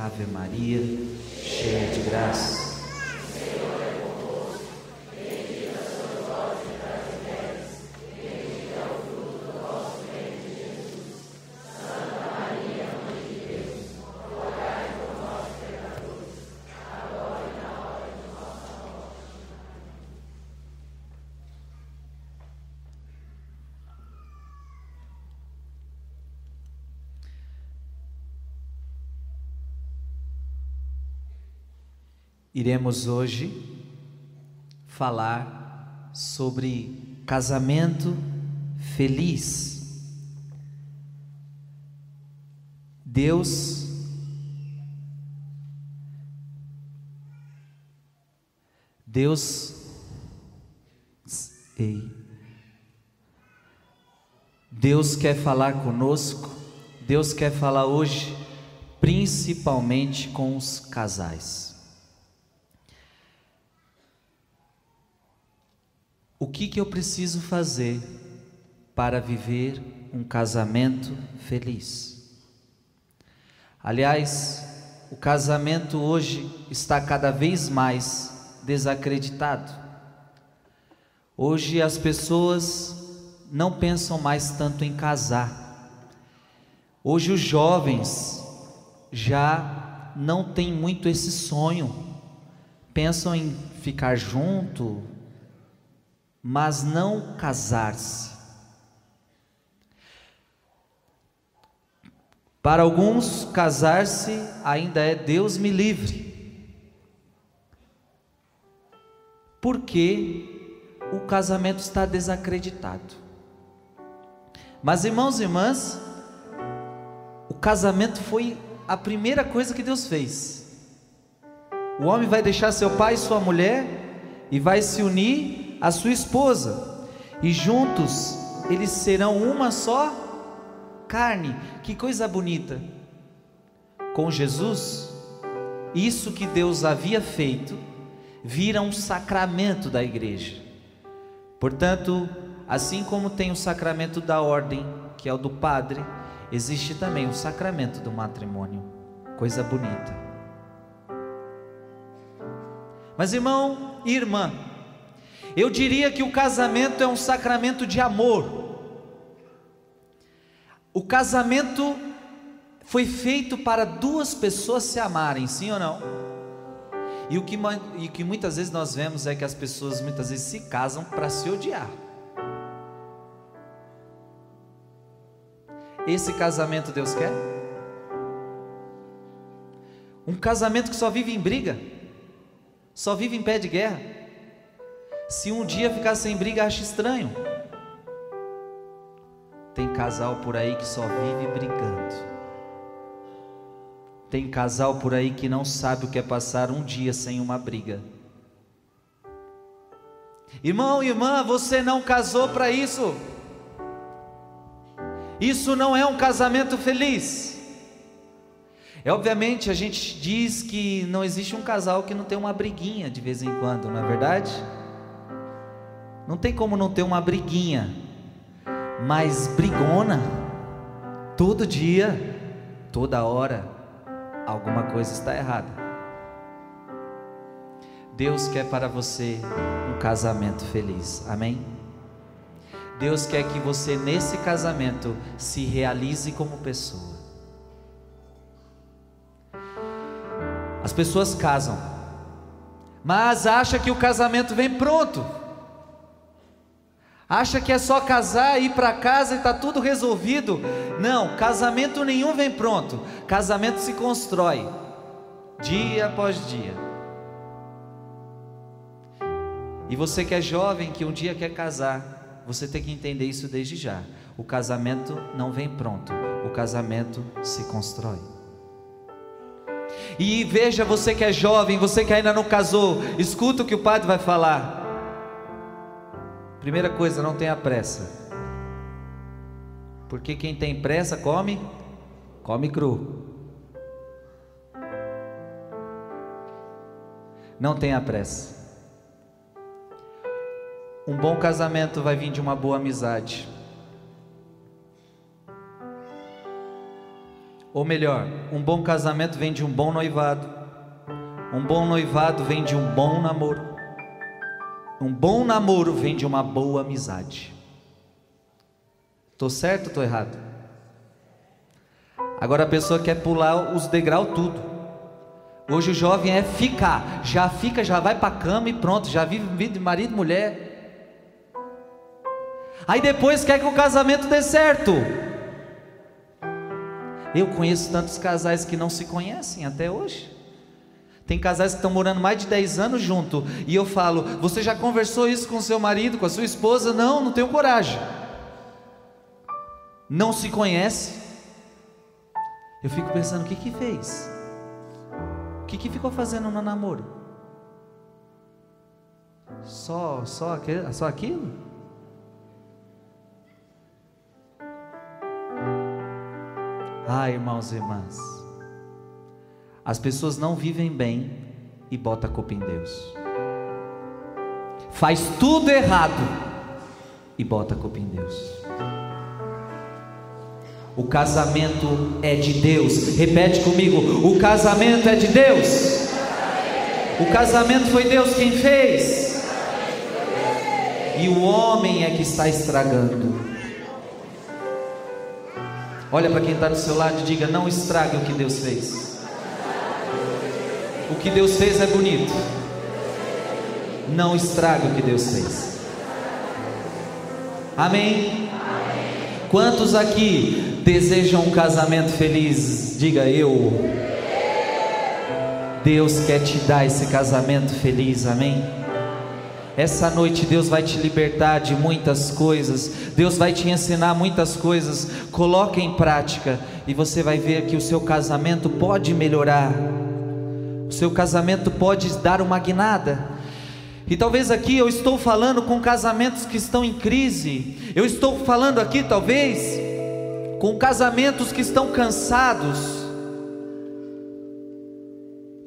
Ave Maria, cheia de graça. Iremos hoje falar sobre casamento feliz. Deus Deus ei, Deus quer falar conosco, Deus quer falar hoje, principalmente com os casais. O que, que eu preciso fazer para viver um casamento feliz? Aliás, o casamento hoje está cada vez mais desacreditado. Hoje as pessoas não pensam mais tanto em casar. Hoje os jovens já não têm muito esse sonho. Pensam em ficar junto, mas não casar-se. Para alguns, casar-se ainda é Deus me livre. Porque o casamento está desacreditado. Mas irmãos e irmãs, o casamento foi a primeira coisa que Deus fez. O homem vai deixar seu pai e sua mulher e vai se unir a sua esposa, e juntos eles serão uma só carne. Que coisa bonita! Com Jesus, isso que Deus havia feito vira um sacramento da igreja. Portanto, assim como tem o sacramento da ordem, que é o do padre, existe também o sacramento do matrimônio. Coisa bonita. Mas irmão e irmã, eu diria que o casamento é um sacramento de amor. O casamento foi feito para duas pessoas se amarem, sim ou não? E o que, e que muitas vezes nós vemos é que as pessoas muitas vezes se casam para se odiar. Esse casamento Deus quer? Um casamento que só vive em briga, só vive em pé de guerra. Se um dia ficar sem briga, acha estranho. Tem casal por aí que só vive brigando. Tem casal por aí que não sabe o que é passar um dia sem uma briga. Irmão, irmã, você não casou para isso. Isso não é um casamento feliz. É obviamente a gente diz que não existe um casal que não tem uma briguinha de vez em quando, não é verdade? Não tem como não ter uma briguinha, mas brigona, todo dia, toda hora, alguma coisa está errada. Deus quer para você um casamento feliz, amém? Deus quer que você nesse casamento se realize como pessoa. As pessoas casam, mas acha que o casamento vem pronto. Acha que é só casar, ir para casa e está tudo resolvido? Não, casamento nenhum vem pronto. Casamento se constrói dia após dia. E você que é jovem, que um dia quer casar, você tem que entender isso desde já. O casamento não vem pronto, o casamento se constrói. E veja você que é jovem, você que ainda não casou, escuta o que o padre vai falar. Primeira coisa, não tenha pressa. Porque quem tem pressa come, come cru. Não tenha pressa. Um bom casamento vai vir de uma boa amizade. Ou melhor, um bom casamento vem de um bom noivado. Um bom noivado vem de um bom namoro. Um bom namoro vem de uma boa amizade. Tô certo ou tô errado? Agora a pessoa quer pular os degraus tudo. Hoje o jovem é ficar, já fica, já vai para a cama e pronto, já vive vida de marido e mulher. Aí depois quer que o casamento dê certo. Eu conheço tantos casais que não se conhecem até hoje. Tem casais que estão morando mais de 10 anos junto. E eu falo: Você já conversou isso com seu marido, com a sua esposa? Não, não tenho coragem não se conhece. Eu fico pensando, o que que fez? O que que ficou fazendo no namoro? Só, só, aquele, só aquilo? Ah, irmãos e irmãs, as pessoas não vivem bem e bota a culpa em Deus. Faz tudo errado e bota a culpa em Deus. O casamento é de Deus. Repete comigo: o casamento é de Deus. O casamento foi Deus quem fez. E o homem é que está estragando. Olha para quem está do seu lado e diga: não estrague o que Deus fez. Que Deus fez é bonito. Não estrague o que Deus fez. Amém? Quantos aqui desejam um casamento feliz, diga eu. Deus quer te dar esse casamento feliz, amém? Essa noite Deus vai te libertar de muitas coisas, Deus vai te ensinar muitas coisas. Coloque em prática e você vai ver que o seu casamento pode melhorar, seu casamento pode dar uma guinada. E talvez aqui eu estou falando com casamentos que estão em crise, eu estou falando aqui talvez com casamentos que estão cansados,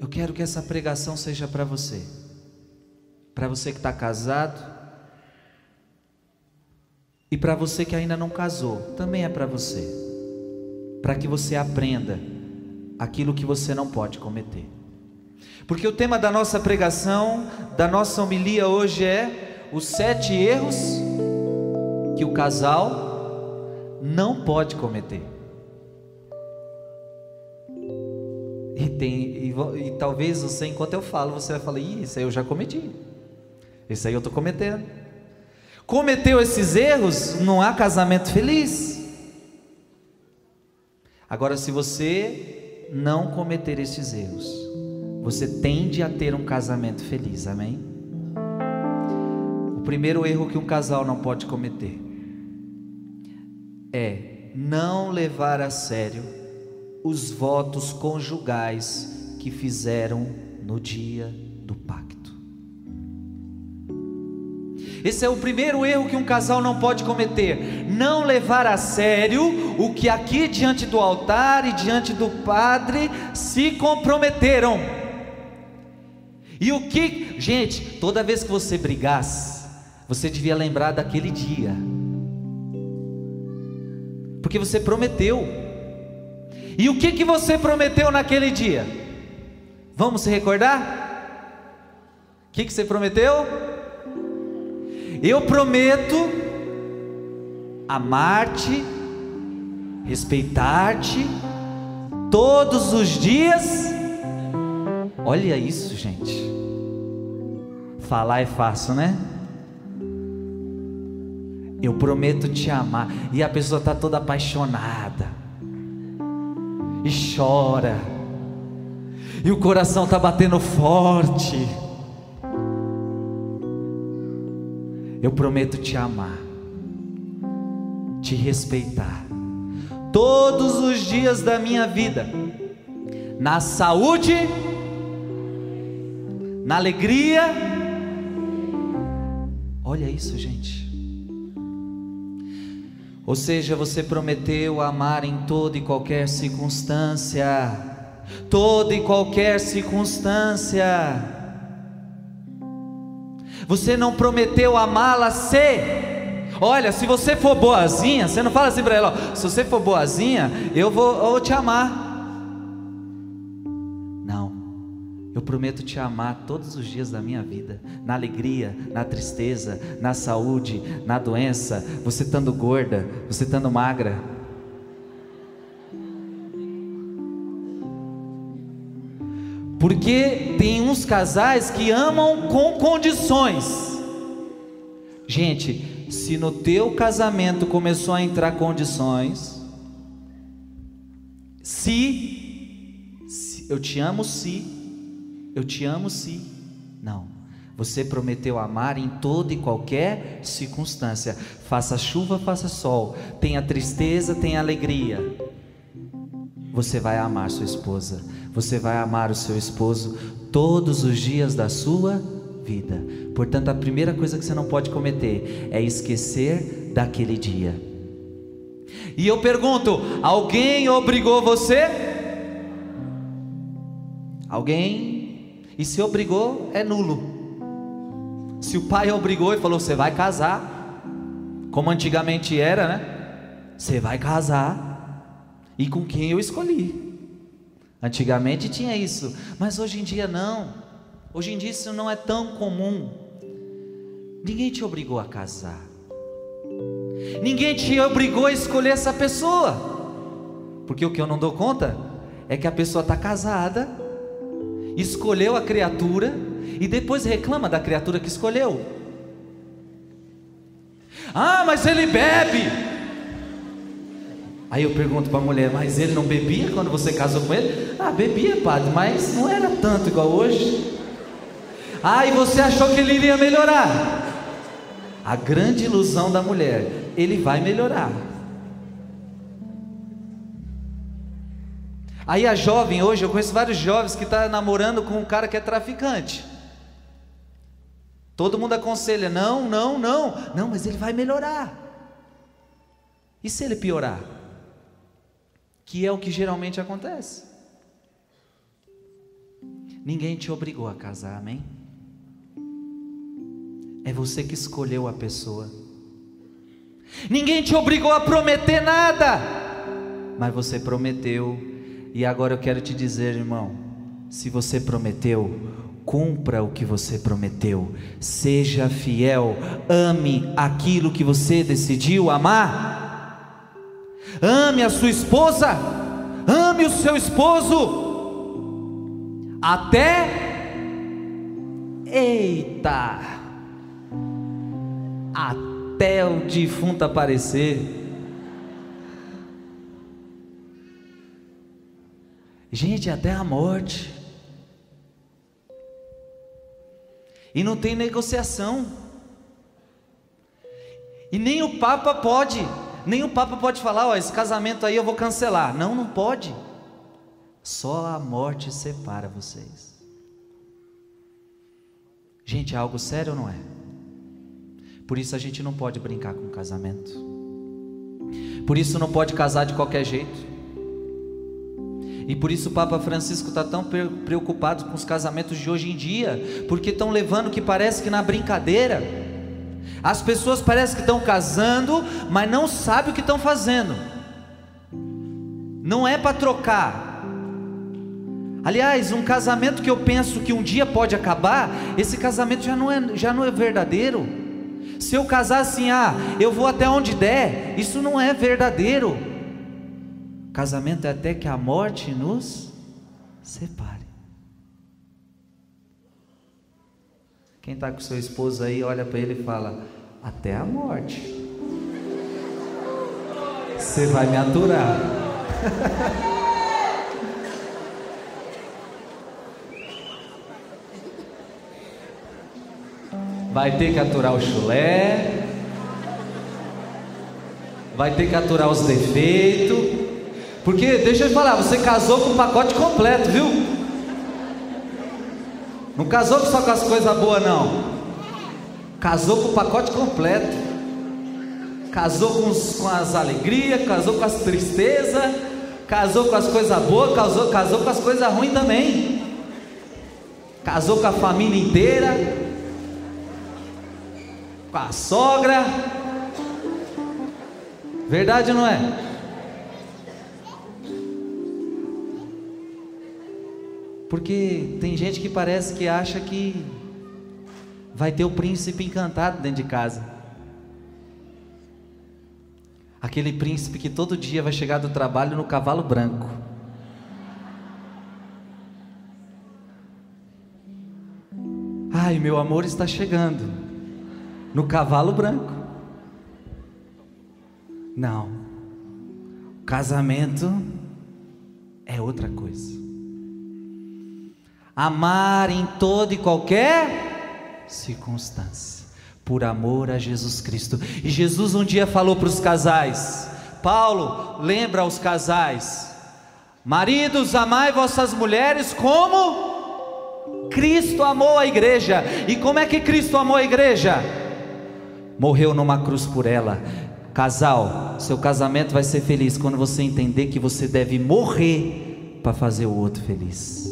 eu quero que essa pregação seja para você, para você que está casado, e para você que ainda não casou, também é para você, para que você aprenda aquilo que você não pode cometer. Porque o tema da nossa pregação, da nossa homilia hoje é os sete erros que o casal não pode cometer. E, tem, e, e, talvez você, enquanto eu falo, você vai falar: Ih, isso aí eu já cometi. Isso aí eu estou cometendo. Cometeu esses erros, não há casamento feliz. Agora, se você não cometer esses erros, você tende a ter um casamento feliz, amém? O primeiro erro que um casal não pode cometer é não levar a sério os votos conjugais que fizeram no dia do pacto. Esse é o primeiro erro que um casal não pode cometer: não levar a sério o que aqui diante do altar e diante do padre se comprometeram. E o que, gente, toda vez que você brigasse, você devia lembrar daquele dia porque você prometeu. E o que que você prometeu naquele dia? Vamos se recordar? O que que você prometeu? Eu prometo amar-te, respeitar-te todos os dias. Olha isso, gente. Falar é fácil, né? Eu prometo te amar. E a pessoa está toda apaixonada. E chora. E o coração está batendo forte. Eu prometo te amar. Te respeitar. Todos os dias da minha vida. Na saúde. Na alegria. Olha isso, gente. Ou seja, você prometeu amar em toda e qualquer circunstância. Toda e qualquer circunstância. Você não prometeu amá-la se Olha, se você for boazinha, você não fala assim para ela: ó, se você for boazinha, eu vou, eu vou te amar. Eu prometo te amar todos os dias da minha vida, na alegria, na tristeza, na saúde, na doença, você estando gorda, você estando magra. Porque tem uns casais que amam com condições. Gente, se no teu casamento começou a entrar condições, se, se eu te amo se, eu te amo se, não. Você prometeu amar em toda e qualquer circunstância. Faça chuva, faça sol. Tenha tristeza, tenha alegria. Você vai amar sua esposa você vai amar o seu esposo todos os dias da sua vida. Portanto, a primeira coisa que você não pode cometer é esquecer daquele dia. E eu pergunto: alguém obrigou você? Alguém? E se obrigou, é nulo. Se o pai obrigou e falou: você vai casar, como antigamente era, né? Você vai casar. E com quem eu escolhi? Antigamente tinha isso, mas hoje em dia não. Hoje em dia isso não é tão comum. Ninguém te obrigou a casar. Ninguém te obrigou a escolher essa pessoa. Porque o que eu não dou conta é que a pessoa está casada, escolheu a criatura e depois reclama da criatura que escolheu. Ah, mas ele bebe. Aí eu pergunto para a mulher, mas ele não bebia quando você casou com ele? Ah, bebia, padre, mas não era tanto igual hoje. Ah, e você achou que ele iria melhorar? A grande ilusão da mulher, ele vai melhorar. Aí a jovem hoje, eu conheço vários jovens que estão tá namorando com um cara que é traficante. Todo mundo aconselha, não, não, não, não, mas ele vai melhorar. E se ele piorar? que é o que geralmente acontece. Ninguém te obrigou a casar, amém? É você que escolheu a pessoa. Ninguém te obrigou a prometer nada, mas você prometeu. E agora eu quero te dizer, irmão: se você prometeu, cumpra o que você prometeu, seja fiel, ame aquilo que você decidiu amar ame a sua esposa, ame o seu esposo, até, eita, até o defunto aparecer. Gente, até a morte. E não tem negociação. E nem o Papa pode nem o Papa pode falar, ó, esse casamento aí eu vou cancelar. Não, não pode. Só a morte separa vocês. Gente, é algo sério ou não é? Por isso a gente não pode brincar com o casamento. Por isso não pode casar de qualquer jeito. E por isso o Papa Francisco está tão preocupado com os casamentos de hoje em dia, porque estão levando que parece que na brincadeira as pessoas parecem que estão casando, mas não sabem o que estão fazendo. Não é para trocar. Aliás, um casamento que eu penso que um dia pode acabar, esse casamento já não é, já não é verdadeiro. Se eu casar assim, ah, eu vou até onde der, isso não é verdadeiro. Casamento é até que a morte nos separe. Quem está com seu esposo aí, olha para ele e fala: Até a morte. Você vai me aturar. Vai ter que aturar o chulé. Vai ter que aturar os defeitos. Porque, deixa eu te falar, você casou com o pacote completo, viu? Não casou só com as coisas boas, não. Casou com o pacote completo. Casou com, os, com as alegrias, casou com as tristezas, casou com as coisas boas, casou, casou com as coisas ruins também. Casou com a família inteira, com a sogra, Verdade ou não é? Porque tem gente que parece que acha que vai ter o príncipe encantado dentro de casa. Aquele príncipe que todo dia vai chegar do trabalho no cavalo branco. Ai, meu amor está chegando no cavalo branco. Não. Casamento é outra coisa. Amar em toda e qualquer circunstância, por amor a Jesus Cristo. E Jesus um dia falou para os casais: Paulo, lembra aos casais, maridos, amai vossas mulheres como Cristo amou a igreja. E como é que Cristo amou a igreja? Morreu numa cruz por ela. Casal, seu casamento vai ser feliz quando você entender que você deve morrer para fazer o outro feliz.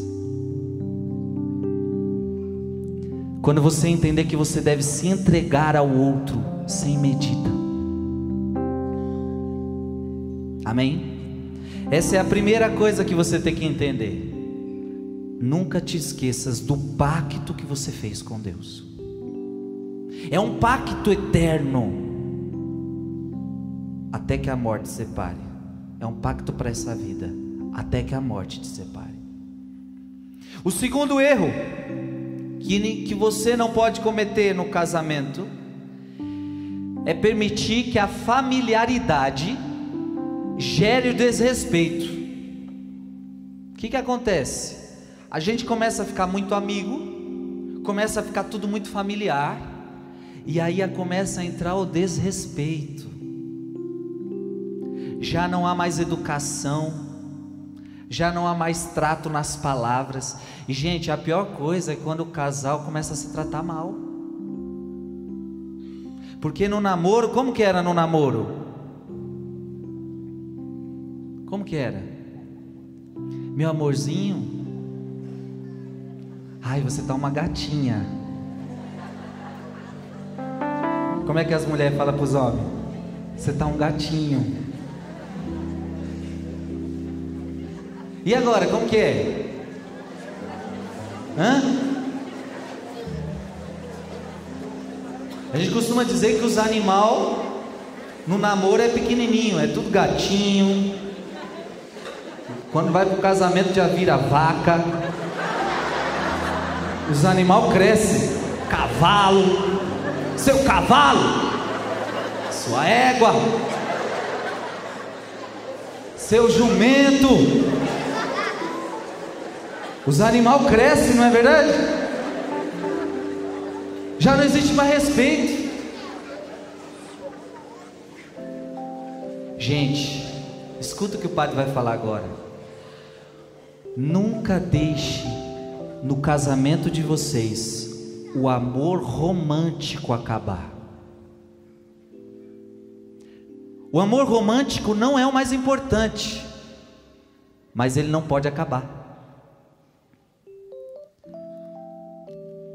Quando você entender que você deve se entregar ao outro sem medida. Amém? Essa é a primeira coisa que você tem que entender. Nunca te esqueças do pacto que você fez com Deus. É um pacto eterno. Até que a morte separe. É um pacto para essa vida. Até que a morte te separe. O segundo erro que, que você não pode cometer no casamento é permitir que a familiaridade gere o desrespeito. O que, que acontece? A gente começa a ficar muito amigo, começa a ficar tudo muito familiar, e aí começa a entrar o desrespeito. Já não há mais educação, já não há mais trato nas palavras. E, gente, a pior coisa é quando o casal começa a se tratar mal. Porque no namoro, como que era no namoro? Como que era? Meu amorzinho, ai, você tá uma gatinha. Como é que as mulheres falam para os homens? Você tá um gatinho. E agora, como que é? Hã? A gente costuma dizer que os animais no namoro é pequenininho, é tudo gatinho. Quando vai pro casamento já vira vaca. Os animais crescem. Cavalo. Seu cavalo. Sua égua. Seu jumento. Os animais crescem, não é verdade? Já não existe mais respeito. Gente, escuta o que o padre vai falar agora. Nunca deixe no casamento de vocês o amor romântico acabar. O amor romântico não é o mais importante, mas ele não pode acabar.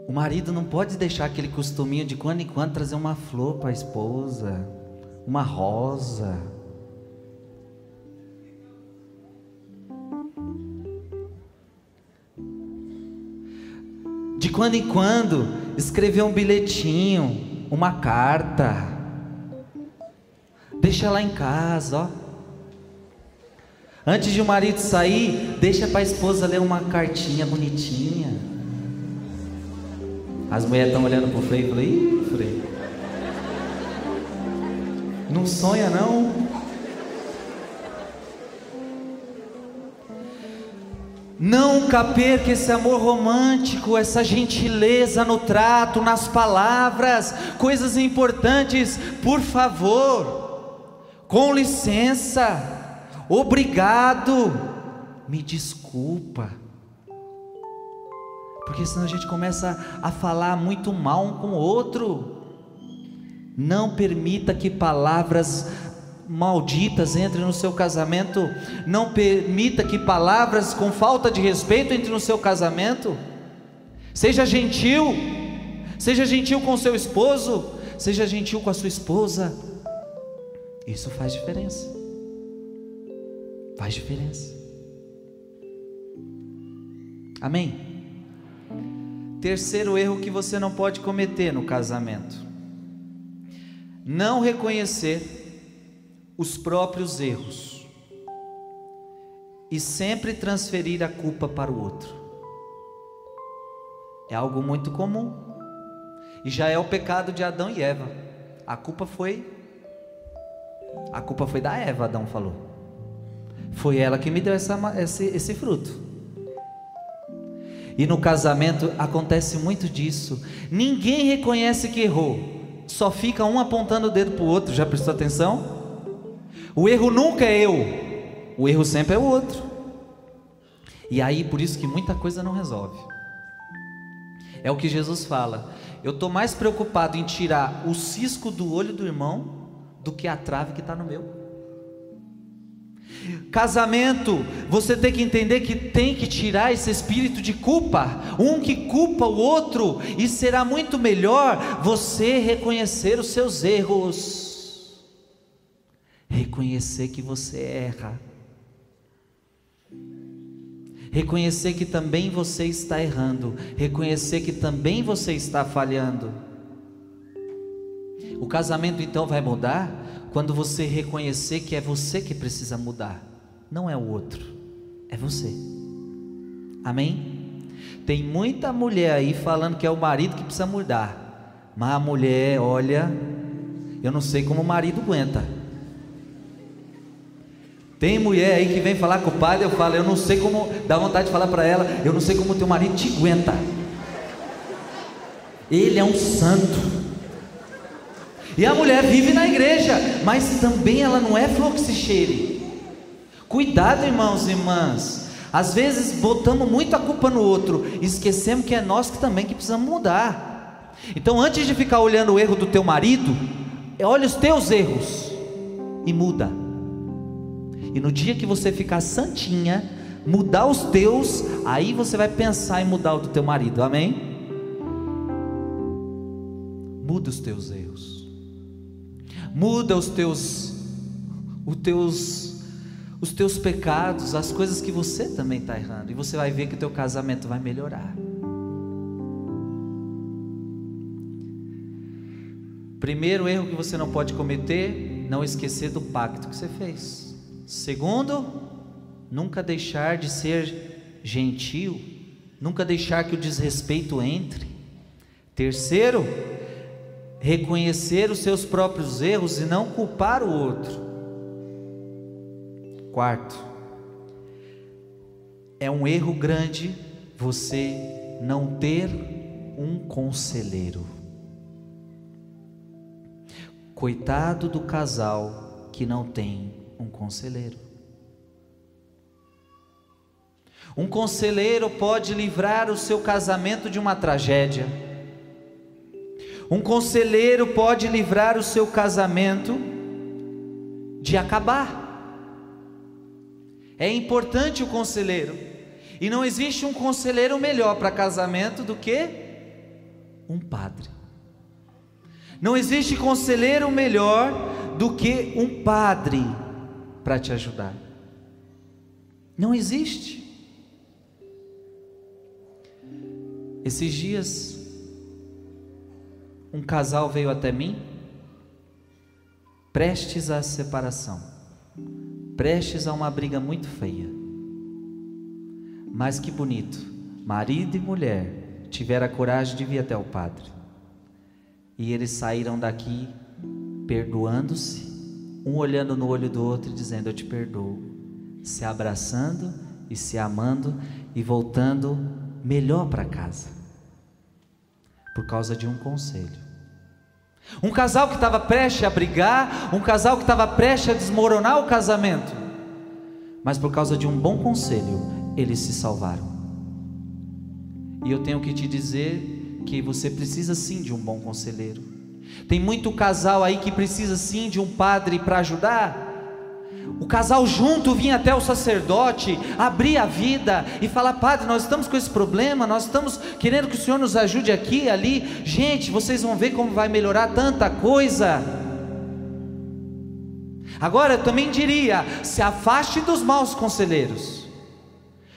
O marido não pode deixar aquele costuminho de quando em quando trazer uma flor para a esposa, uma rosa. De quando em quando escrever um bilhetinho, uma carta. Deixa lá em casa, ó. Antes de o marido sair, deixa para a esposa ler uma cartinha bonitinha. As mulheres estão olhando pro Frei e falei, ih, Frei. Não sonha não. Nunca perca esse amor romântico, essa gentileza no trato, nas palavras, coisas importantes, por favor, com licença, obrigado, me desculpa. Porque senão a gente começa a falar muito mal um com o outro. Não permita que palavras malditas entrem no seu casamento. Não permita que palavras com falta de respeito entrem no seu casamento. Seja gentil. Seja gentil com seu esposo. Seja gentil com a sua esposa. Isso faz diferença. Faz diferença. Amém? Terceiro erro que você não pode cometer no casamento: não reconhecer os próprios erros e sempre transferir a culpa para o outro. É algo muito comum. E já é o pecado de Adão e Eva. A culpa foi a culpa foi da Eva, Adão falou. Foi ela que me deu essa, esse, esse fruto. E no casamento acontece muito disso. Ninguém reconhece que errou, só fica um apontando o dedo para o outro. Já prestou atenção? O erro nunca é eu, o erro sempre é o outro. E aí, por isso que muita coisa não resolve. É o que Jesus fala. Eu estou mais preocupado em tirar o cisco do olho do irmão do que a trave que está no meu. Casamento, você tem que entender que tem que tirar esse espírito de culpa, um que culpa o outro, e será muito melhor você reconhecer os seus erros. Reconhecer que você erra, reconhecer que também você está errando, reconhecer que também você está falhando. O casamento então vai mudar quando você reconhecer que é você que precisa mudar, não é o outro, é você. Amém? Tem muita mulher aí falando que é o marido que precisa mudar, mas a mulher, olha, eu não sei como o marido aguenta. Tem mulher aí que vem falar com o padre, eu falo, eu não sei como, dá vontade de falar para ela, eu não sei como teu marido te aguenta. Ele é um santo. E a mulher vive na igreja, mas também ela não é flor que se cheire. Cuidado, irmãos e irmãs. Às vezes botamos muito a culpa no outro, esquecemos que é nós que também que precisamos mudar. Então, antes de ficar olhando o erro do teu marido, olha os teus erros e muda. E no dia que você ficar santinha, mudar os teus, aí você vai pensar em mudar o do teu marido. Amém? Muda os teus erros. Muda os teus os teus os teus pecados, as coisas que você também está errando, e você vai ver que o teu casamento vai melhorar. Primeiro erro que você não pode cometer, não esquecer do pacto que você fez. Segundo, nunca deixar de ser gentil, nunca deixar que o desrespeito entre. Terceiro, reconhecer os seus próprios erros e não culpar o outro. Quarto, é um erro grande você não ter um conselheiro. Coitado do casal que não tem um conselheiro. Um conselheiro pode livrar o seu casamento de uma tragédia. Um conselheiro pode livrar o seu casamento de acabar. É importante o conselheiro. E não existe um conselheiro melhor para casamento do que um padre. Não existe conselheiro melhor do que um padre para te ajudar. Não existe. Esses dias, um casal veio até mim, prestes à separação, prestes a uma briga muito feia. Mas que bonito, marido e mulher tiveram a coragem de vir até o padre. E eles saíram daqui perdoando-se um olhando no olho do outro e dizendo: Eu te perdoo, se abraçando e se amando e voltando melhor para casa, por causa de um conselho. Um casal que estava prestes a brigar, um casal que estava prestes a desmoronar o casamento, mas por causa de um bom conselho, eles se salvaram. E eu tenho que te dizer que você precisa sim de um bom conselheiro. Tem muito casal aí que precisa sim de um padre para ajudar. O casal junto vinha até o sacerdote, abrir a vida e falar: Padre, nós estamos com esse problema, nós estamos querendo que o Senhor nos ajude aqui, ali. Gente, vocês vão ver como vai melhorar tanta coisa. Agora eu também diria: se afaste dos maus conselheiros,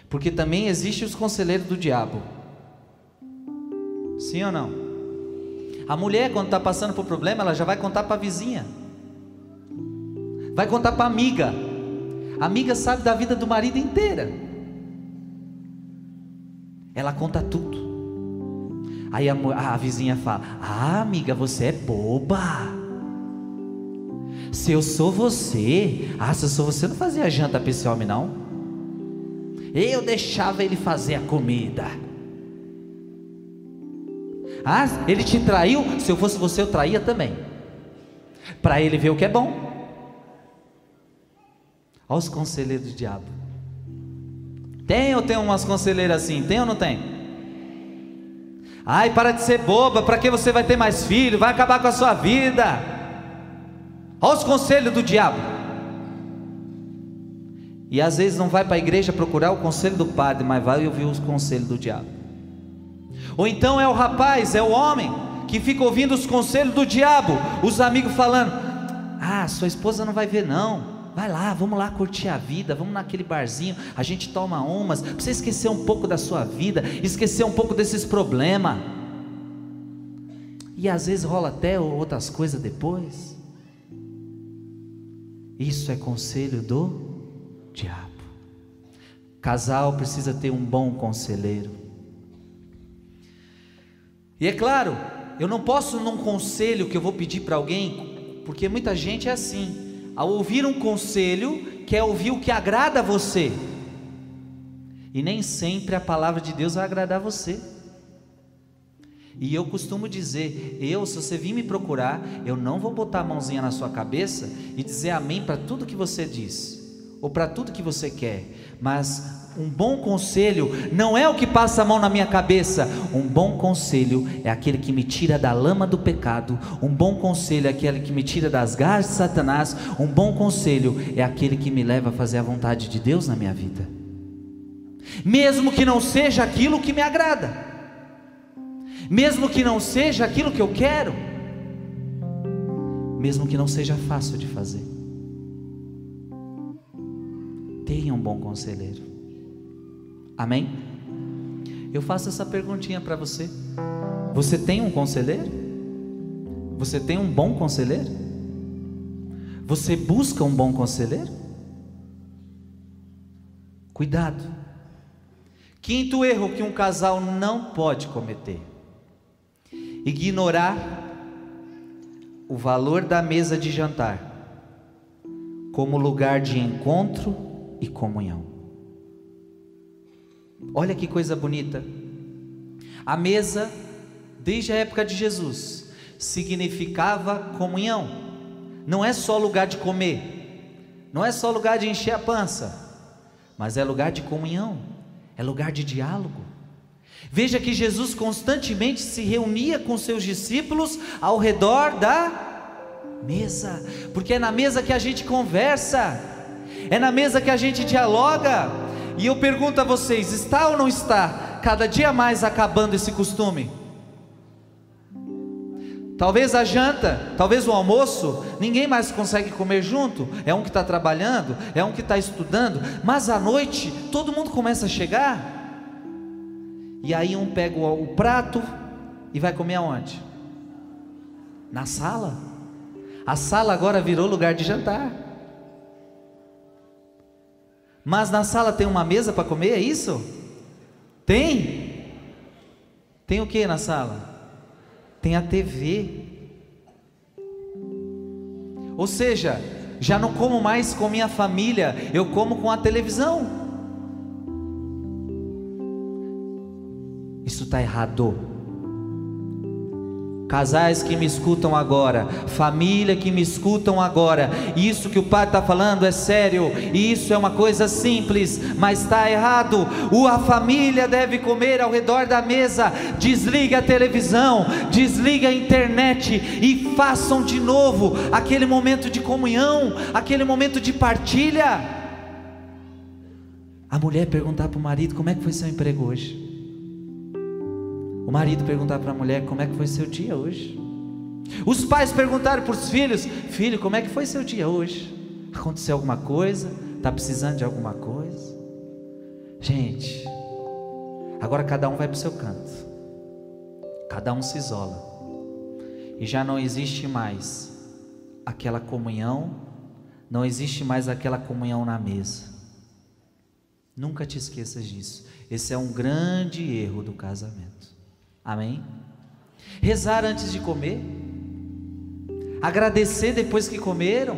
porque também existe os conselheiros do diabo. Sim ou não? A mulher, quando está passando por problema, ela já vai contar para a vizinha, vai contar para amiga. A amiga sabe da vida do marido inteira. Ela conta tudo. Aí a, a vizinha fala: Ah, amiga, você é boba. Se eu sou você, ah, se eu sou você, eu não fazia janta para esse homem, não. Eu deixava ele fazer a comida. Ah, ele te traiu? Se eu fosse você, eu traía também. Para ele ver o que é bom. Olha os conselheiros do diabo. Tem ou tem umas conselheiras assim? Tem ou não tem? Ai, para de ser boba, para que você vai ter mais filho? Vai acabar com a sua vida. Olha os conselhos do diabo. E às vezes não vai para a igreja procurar o conselho do padre, mas vai ouvir os conselhos do diabo. Ou então é o rapaz, é o homem, que fica ouvindo os conselhos do diabo, os amigos falando: Ah, sua esposa não vai ver, não. Vai lá, vamos lá curtir a vida, vamos naquele barzinho, a gente toma umas, para você esquecer um pouco da sua vida, esquecer um pouco desses problemas. E às vezes rola até outras coisas depois. Isso é conselho do diabo. Casal precisa ter um bom conselheiro. E é claro, eu não posso num conselho que eu vou pedir para alguém, porque muita gente é assim ao ouvir um conselho, quer ouvir o que agrada a você. E nem sempre a palavra de Deus vai agradar você. E eu costumo dizer, eu, se você vir me procurar, eu não vou botar a mãozinha na sua cabeça e dizer amém para tudo que você diz, ou para tudo que você quer, mas um bom conselho não é o que passa a mão na minha cabeça. Um bom conselho é aquele que me tira da lama do pecado. Um bom conselho é aquele que me tira das garras de Satanás. Um bom conselho é aquele que me leva a fazer a vontade de Deus na minha vida. Mesmo que não seja aquilo que me agrada. Mesmo que não seja aquilo que eu quero. Mesmo que não seja fácil de fazer. Tenha um bom conselheiro. Amém? Eu faço essa perguntinha para você. Você tem um conselheiro? Você tem um bom conselheiro? Você busca um bom conselheiro? Cuidado. Quinto erro que um casal não pode cometer: ignorar o valor da mesa de jantar como lugar de encontro e comunhão. Olha que coisa bonita. A mesa, desde a época de Jesus, significava comunhão. Não é só lugar de comer, não é só lugar de encher a pança, mas é lugar de comunhão, é lugar de diálogo. Veja que Jesus constantemente se reunia com seus discípulos ao redor da mesa, porque é na mesa que a gente conversa, é na mesa que a gente dialoga, e eu pergunto a vocês: está ou não está cada dia mais acabando esse costume? Talvez a janta, talvez o almoço, ninguém mais consegue comer junto. É um que está trabalhando, é um que está estudando, mas à noite todo mundo começa a chegar. E aí um pega o, o prato e vai comer aonde? Na sala. A sala agora virou lugar de jantar. Mas na sala tem uma mesa para comer, é isso? Tem? Tem o que na sala? Tem a TV. Ou seja, já não como mais com minha família, eu como com a televisão. Isso está errado. Casais que me escutam agora, família que me escutam agora, isso que o pai está falando é sério, isso é uma coisa simples, mas está errado. A família deve comer ao redor da mesa, desliga a televisão, desliga a internet e façam de novo aquele momento de comunhão, aquele momento de partilha. A mulher perguntar para o marido como é que foi seu emprego hoje. O marido perguntar para a mulher como é que foi seu dia hoje. Os pais perguntaram para os filhos: Filho, como é que foi seu dia hoje? Aconteceu alguma coisa? Está precisando de alguma coisa? Gente, agora cada um vai para o seu canto, cada um se isola, e já não existe mais aquela comunhão, não existe mais aquela comunhão na mesa. Nunca te esqueças disso. Esse é um grande erro do casamento. Amém? Rezar antes de comer, agradecer depois que comeram.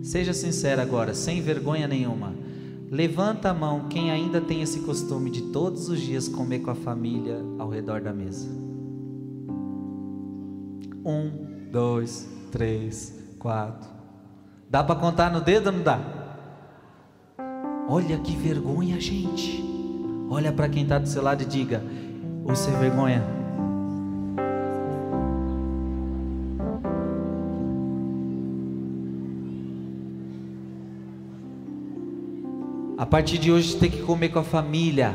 Seja sincero agora, sem vergonha nenhuma. Levanta a mão quem ainda tem esse costume de todos os dias comer com a família ao redor da mesa. Um, dois, três, quatro. Dá para contar no dedo ou não dá? Olha que vergonha, gente. Olha para quem está do seu lado e diga: ou sem vergonha. A partir de hoje tem que comer com a família.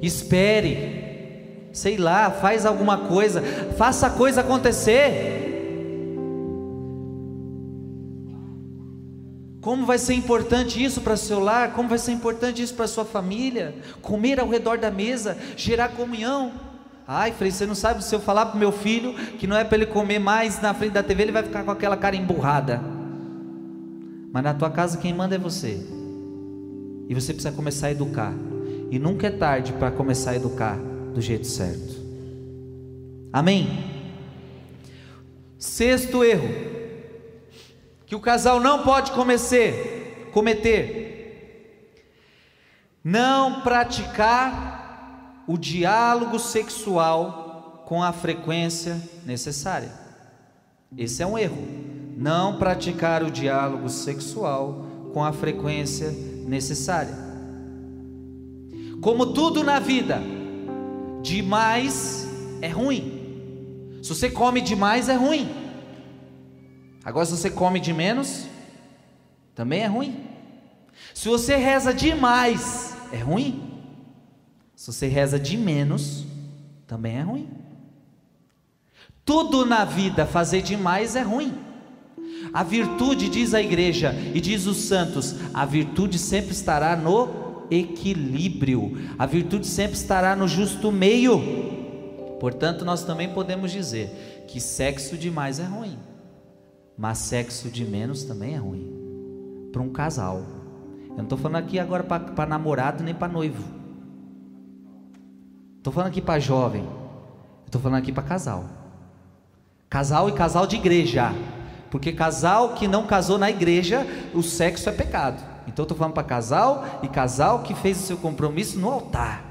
Espere, sei lá, faz alguma coisa, faça a coisa acontecer. Como vai ser importante isso para seu lar? Como vai ser importante isso para sua família? Comer ao redor da mesa, gerar comunhão. Ai, Frei, você não sabe se eu falar para meu filho que não é para ele comer mais na frente da TV, ele vai ficar com aquela cara emburrada. Mas na tua casa quem manda é você. E você precisa começar a educar. E nunca é tarde para começar a educar do jeito certo. Amém? Sexto erro que o casal não pode cometer, cometer, não praticar o diálogo sexual com a frequência necessária. Esse é um erro. Não praticar o diálogo sexual com a frequência necessária. Como tudo na vida, demais é ruim. Se você come demais é ruim. Agora, se você come de menos, também é ruim. Se você reza demais, é ruim. Se você reza de menos, também é ruim. Tudo na vida fazer demais é ruim. A virtude, diz a igreja e diz os santos, a virtude sempre estará no equilíbrio, a virtude sempre estará no justo meio. Portanto, nós também podemos dizer que sexo demais é ruim. Mas sexo de menos também é ruim para um casal. Eu não estou falando aqui agora para namorado nem para noivo. Estou falando aqui para jovem. Estou falando aqui para casal. Casal e casal de igreja. Porque casal que não casou na igreja, o sexo é pecado. Então estou falando para casal e casal que fez o seu compromisso no altar.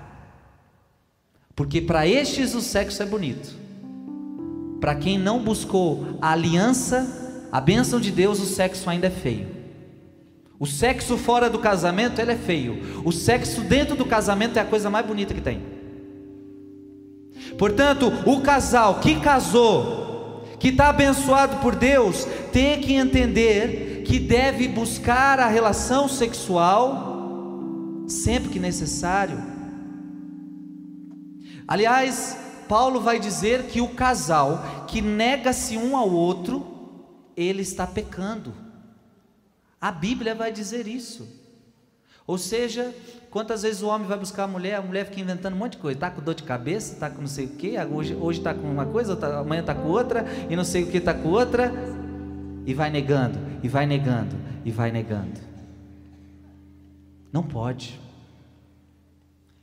Porque para estes o sexo é bonito. Para quem não buscou a aliança a bênção de Deus, o sexo ainda é feio. O sexo fora do casamento, ele é feio. O sexo dentro do casamento é a coisa mais bonita que tem. Portanto, o casal que casou, que está abençoado por Deus, tem que entender que deve buscar a relação sexual sempre que necessário. Aliás, Paulo vai dizer que o casal que nega-se um ao outro, ele está pecando. A Bíblia vai dizer isso. Ou seja, quantas vezes o homem vai buscar a mulher, a mulher fica inventando um monte de coisa, está com dor de cabeça, está com não sei o que, hoje está com uma coisa, tá, amanhã está com outra, e não sei o que está com outra, e vai negando, e vai negando, e vai negando. Não pode.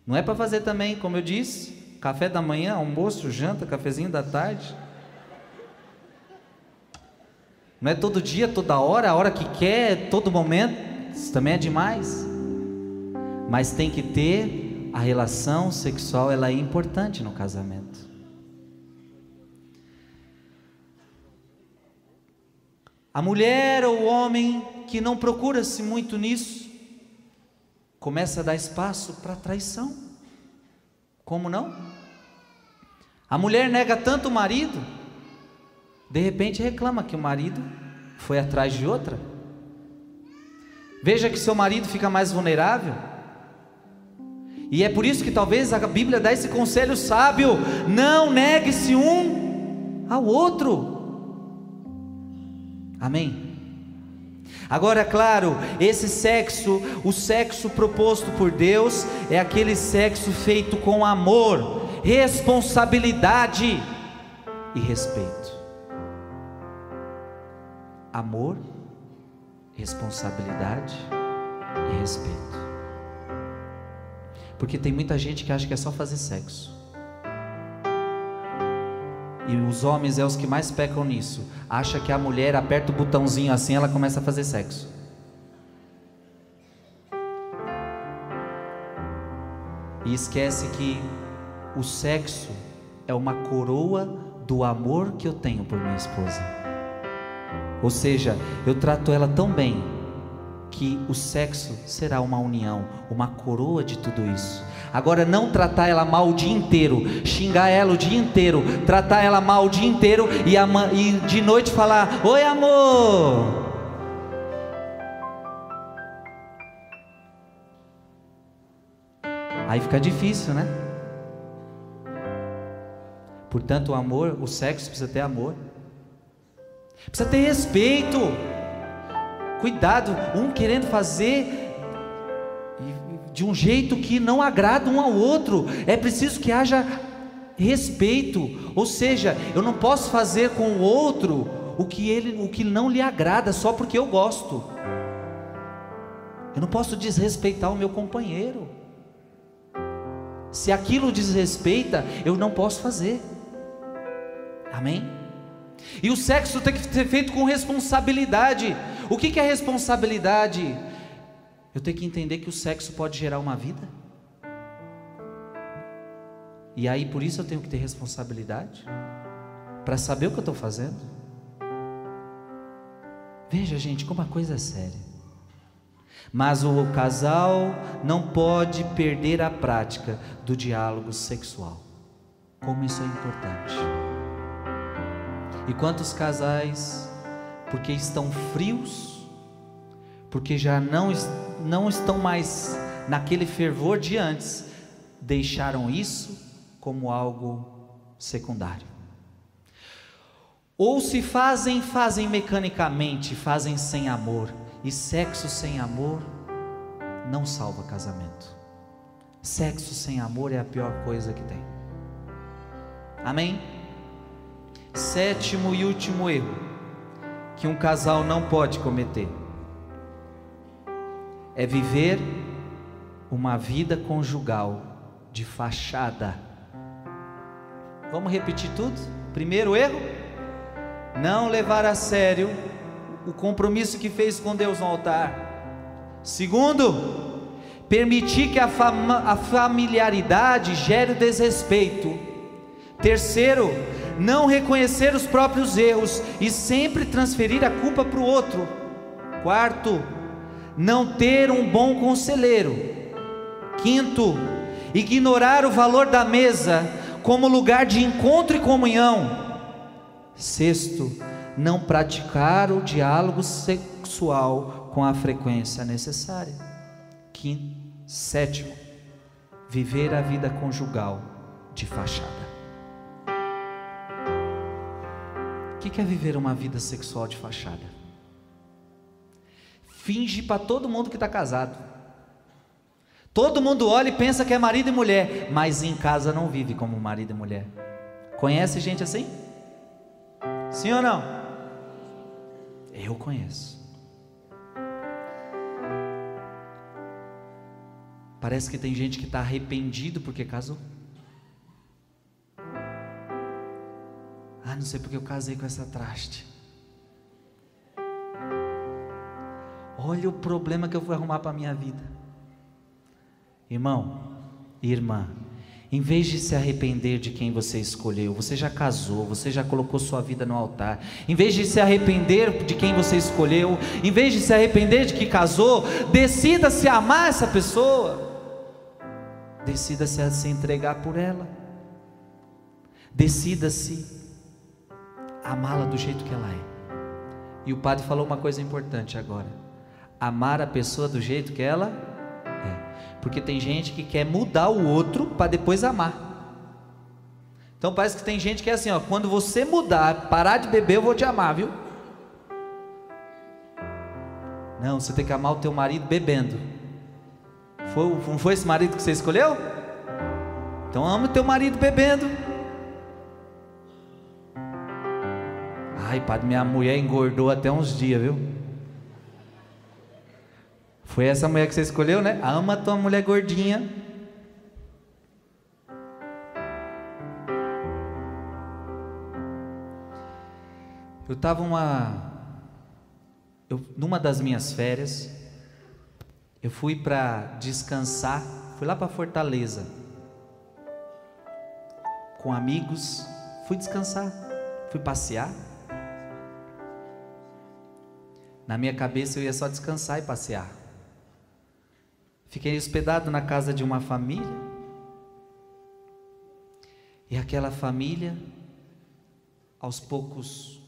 Não é para fazer também, como eu disse, café da manhã, almoço, janta, cafezinho da tarde. Não é todo dia, toda hora, a hora que quer, todo momento. Isso também é demais. Mas tem que ter a relação sexual, ela é importante no casamento. A mulher ou o homem que não procura-se muito nisso, começa a dar espaço para traição. Como não? A mulher nega tanto o marido, de repente reclama que o marido foi atrás de outra. Veja que seu marido fica mais vulnerável. E é por isso que talvez a Bíblia dá esse conselho sábio: não negue-se um ao outro. Amém? Agora, é claro, esse sexo, o sexo proposto por Deus, é aquele sexo feito com amor, responsabilidade e respeito. Amor, responsabilidade e respeito. Porque tem muita gente que acha que é só fazer sexo. E os homens é os que mais pecam nisso. Acha que a mulher aperta o botãozinho assim, ela começa a fazer sexo. E esquece que o sexo é uma coroa do amor que eu tenho por minha esposa. Ou seja, eu trato ela tão bem que o sexo será uma união, uma coroa de tudo isso. Agora, não tratar ela mal o dia inteiro, xingar ela o dia inteiro, tratar ela mal o dia inteiro e, e de noite falar: Oi, amor. Aí fica difícil, né? Portanto, o amor, o sexo precisa ter amor, precisa ter respeito. Cuidado, um querendo fazer de um jeito que não agrada um ao outro. É preciso que haja respeito. Ou seja, eu não posso fazer com o outro o que ele, o que não lhe agrada só porque eu gosto. Eu não posso desrespeitar o meu companheiro. Se aquilo desrespeita, eu não posso fazer. Amém? E o sexo tem que ser feito com responsabilidade. O que, que é responsabilidade? Eu tenho que entender que o sexo pode gerar uma vida. E aí por isso eu tenho que ter responsabilidade para saber o que eu estou fazendo. Veja, gente, como a coisa é séria. Mas o casal não pode perder a prática do diálogo sexual. Como isso é importante. E quantos casais, porque estão frios, porque já não, não estão mais naquele fervor de antes, deixaram isso como algo secundário. Ou se fazem, fazem mecanicamente, fazem sem amor, e sexo sem amor não salva casamento. Sexo sem amor é a pior coisa que tem. Amém? Sétimo e último erro que um casal não pode cometer é viver uma vida conjugal de fachada. Vamos repetir tudo? Primeiro erro: não levar a sério o compromisso que fez com Deus no altar. Segundo, permitir que a, fama, a familiaridade gere desrespeito. Terceiro, não reconhecer os próprios erros e sempre transferir a culpa para o outro. Quarto, não ter um bom conselheiro. Quinto, ignorar o valor da mesa como lugar de encontro e comunhão. Sexto, não praticar o diálogo sexual com a frequência necessária. Quinto, sétimo, viver a vida conjugal de fachada. O que é viver uma vida sexual de fachada? Finge para todo mundo que está casado. Todo mundo olha e pensa que é marido e mulher, mas em casa não vive como marido e mulher. Conhece gente assim? Sim ou não? Eu conheço. Parece que tem gente que está arrependido porque casou. Ah, não sei porque eu casei com essa traste. Olha o problema que eu fui arrumar para a minha vida. Irmão, irmã, em vez de se arrepender de quem você escolheu, você já casou, você já colocou sua vida no altar. Em vez de se arrepender de quem você escolheu, em vez de se arrepender de que casou, decida-se amar essa pessoa. Decida-se a se entregar por ela. Decida-se amá-la do jeito que ela é. E o padre falou uma coisa importante agora: amar a pessoa do jeito que ela é. Porque tem gente que quer mudar o outro para depois amar. Então parece que tem gente que é assim, ó, quando você mudar, parar de beber, eu vou te amar, viu? Não, você tem que amar o teu marido bebendo. Foi, não foi esse marido que você escolheu? Então ama o teu marido bebendo. Ai, padre, minha mulher engordou até uns dias, viu? Foi essa mulher que você escolheu, né? Ama tua mulher gordinha. Eu estava uma, eu, numa das minhas férias, eu fui para descansar, fui lá para Fortaleza, com amigos, fui descansar, fui passear. Na minha cabeça eu ia só descansar e passear. Fiquei hospedado na casa de uma família. E aquela família, aos poucos,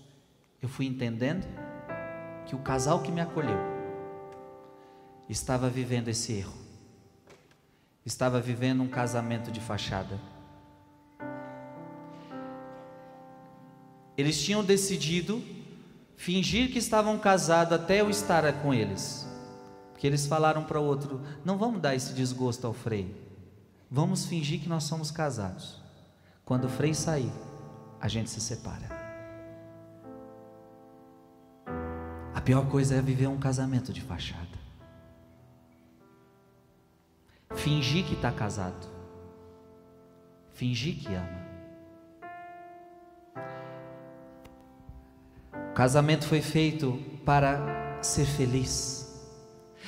eu fui entendendo que o casal que me acolheu estava vivendo esse erro, estava vivendo um casamento de fachada. Eles tinham decidido fingir que estavam casados até eu estar com eles, porque eles falaram para o outro: não vamos dar esse desgosto ao Frei, vamos fingir que nós somos casados. Quando o Frei sair, a gente se separa. A pior coisa é viver um casamento de fachada. Fingir que está casado. Fingir que ama. O casamento foi feito para ser feliz.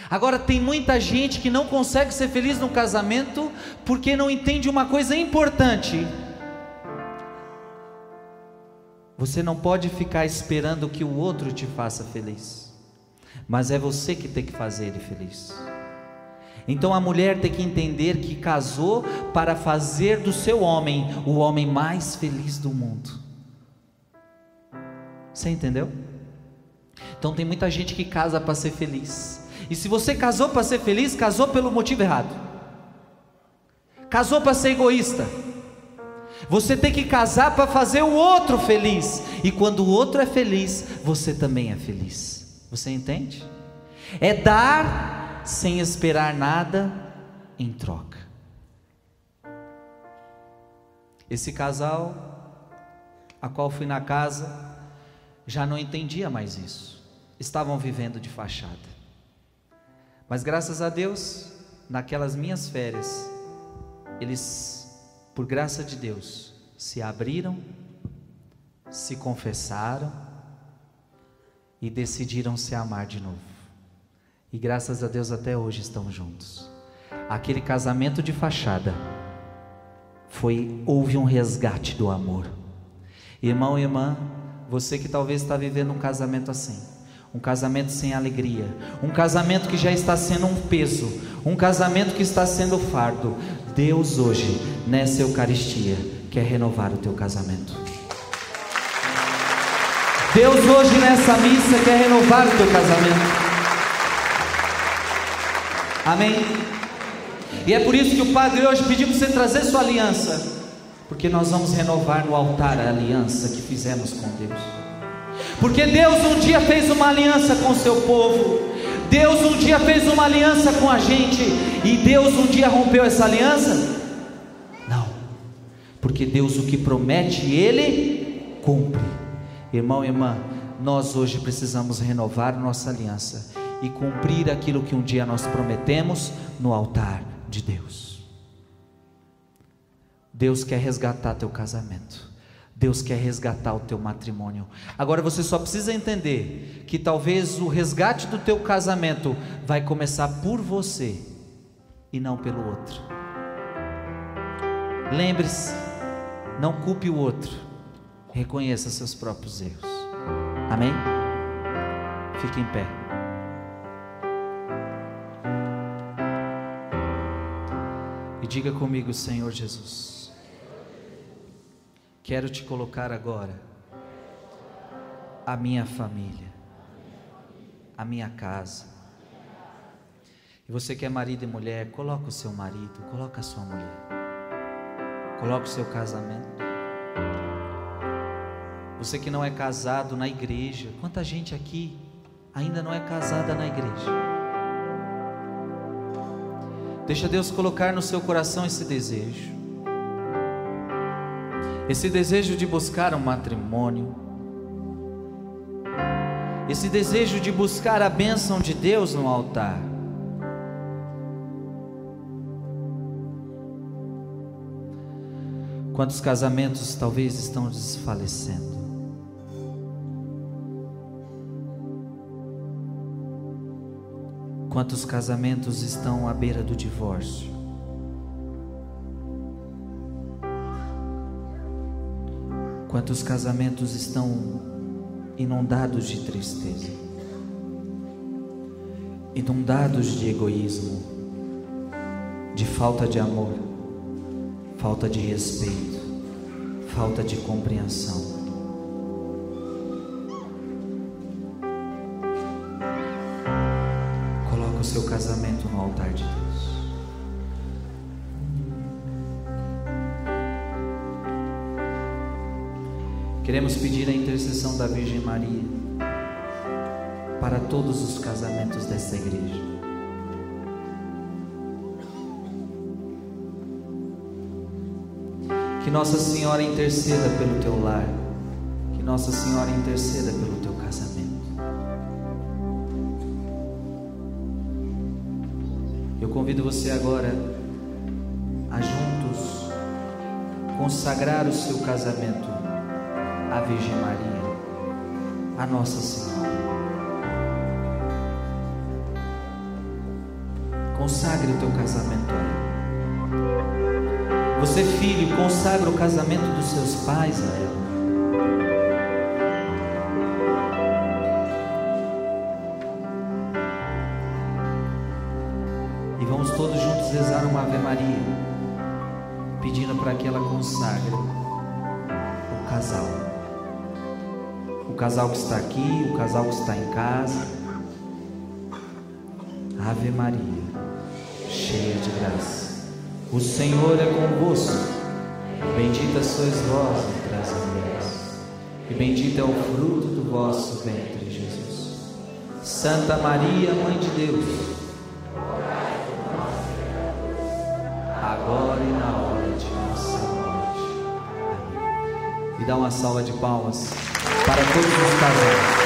Agora tem muita gente que não consegue ser feliz no casamento porque não entende uma coisa importante. Você não pode ficar esperando que o outro te faça feliz, mas é você que tem que fazer ele feliz. Então a mulher tem que entender que casou para fazer do seu homem o homem mais feliz do mundo. Você entendeu? Então tem muita gente que casa para ser feliz. E se você casou para ser feliz, casou pelo motivo errado. Casou para ser egoísta. Você tem que casar para fazer o outro feliz. E quando o outro é feliz, você também é feliz. Você entende? É dar sem esperar nada em troca. Esse casal, a qual fui na casa, já não entendia mais isso. Estavam vivendo de fachada. Mas graças a Deus, naquelas minhas férias, eles por graça de Deus, se abriram, se confessaram e decidiram se amar de novo. E graças a Deus até hoje estão juntos. Aquele casamento de fachada foi houve um resgate do amor. Irmão e irmã, você que talvez está vivendo um casamento assim, um casamento sem alegria, um casamento que já está sendo um peso, um casamento que está sendo fardo. Deus hoje, nessa Eucaristia, quer renovar o teu casamento. Deus hoje nessa missa quer renovar o teu casamento. Amém? E é por isso que o Padre hoje pediu para você trazer sua aliança, porque nós vamos renovar no altar a aliança que fizemos com Deus. Porque Deus um dia fez uma aliança com o seu povo, Deus um dia fez uma aliança com a gente e Deus um dia rompeu essa aliança? Não, porque Deus o que promete, Ele cumpre. Irmão e irmã, nós hoje precisamos renovar nossa aliança e cumprir aquilo que um dia nós prometemos no altar de Deus. Deus quer resgatar teu casamento. Deus quer resgatar o teu matrimônio. Agora você só precisa entender que talvez o resgate do teu casamento vai começar por você e não pelo outro. Lembre-se, não culpe o outro. Reconheça seus próprios erros. Amém? Fique em pé. E diga comigo, Senhor Jesus. Quero te colocar agora a minha família, a minha casa. E você que é marido e mulher, coloca o seu marido, coloca a sua mulher. Coloca o seu casamento. Você que não é casado na igreja, quanta gente aqui ainda não é casada na igreja? Deixa Deus colocar no seu coração esse desejo. Esse desejo de buscar um matrimônio. Esse desejo de buscar a bênção de Deus no altar. Quantos casamentos talvez estão desfalecendo? Quantos casamentos estão à beira do divórcio? Quantos casamentos estão inundados de tristeza? Inundados de egoísmo, de falta de amor, falta de respeito, falta de compreensão. seu casamento no altar de Deus. Queremos pedir a intercessão da Virgem Maria para todos os casamentos dessa igreja. Que Nossa Senhora interceda pelo teu lar. Que Nossa Senhora interceda pelo teu casamento. Eu convido você agora a juntos consagrar o seu casamento à Virgem Maria, a Nossa Senhora. Consagre o teu casamento a ela. Você, filho, consagra o casamento dos seus pais a ela. E vamos todos juntos rezar uma Ave Maria, pedindo para que ela consagre o casal. O casal que está aqui, o casal que está em casa. Ave Maria, cheia de graça. O Senhor é convosco. Bendita sois vós entre as mulheres, e bendito é o fruto do vosso ventre, Jesus. Santa Maria, Mãe de Deus agora e na hora de nossa morte. Amém. E dá uma salva de palmas para todos os casais.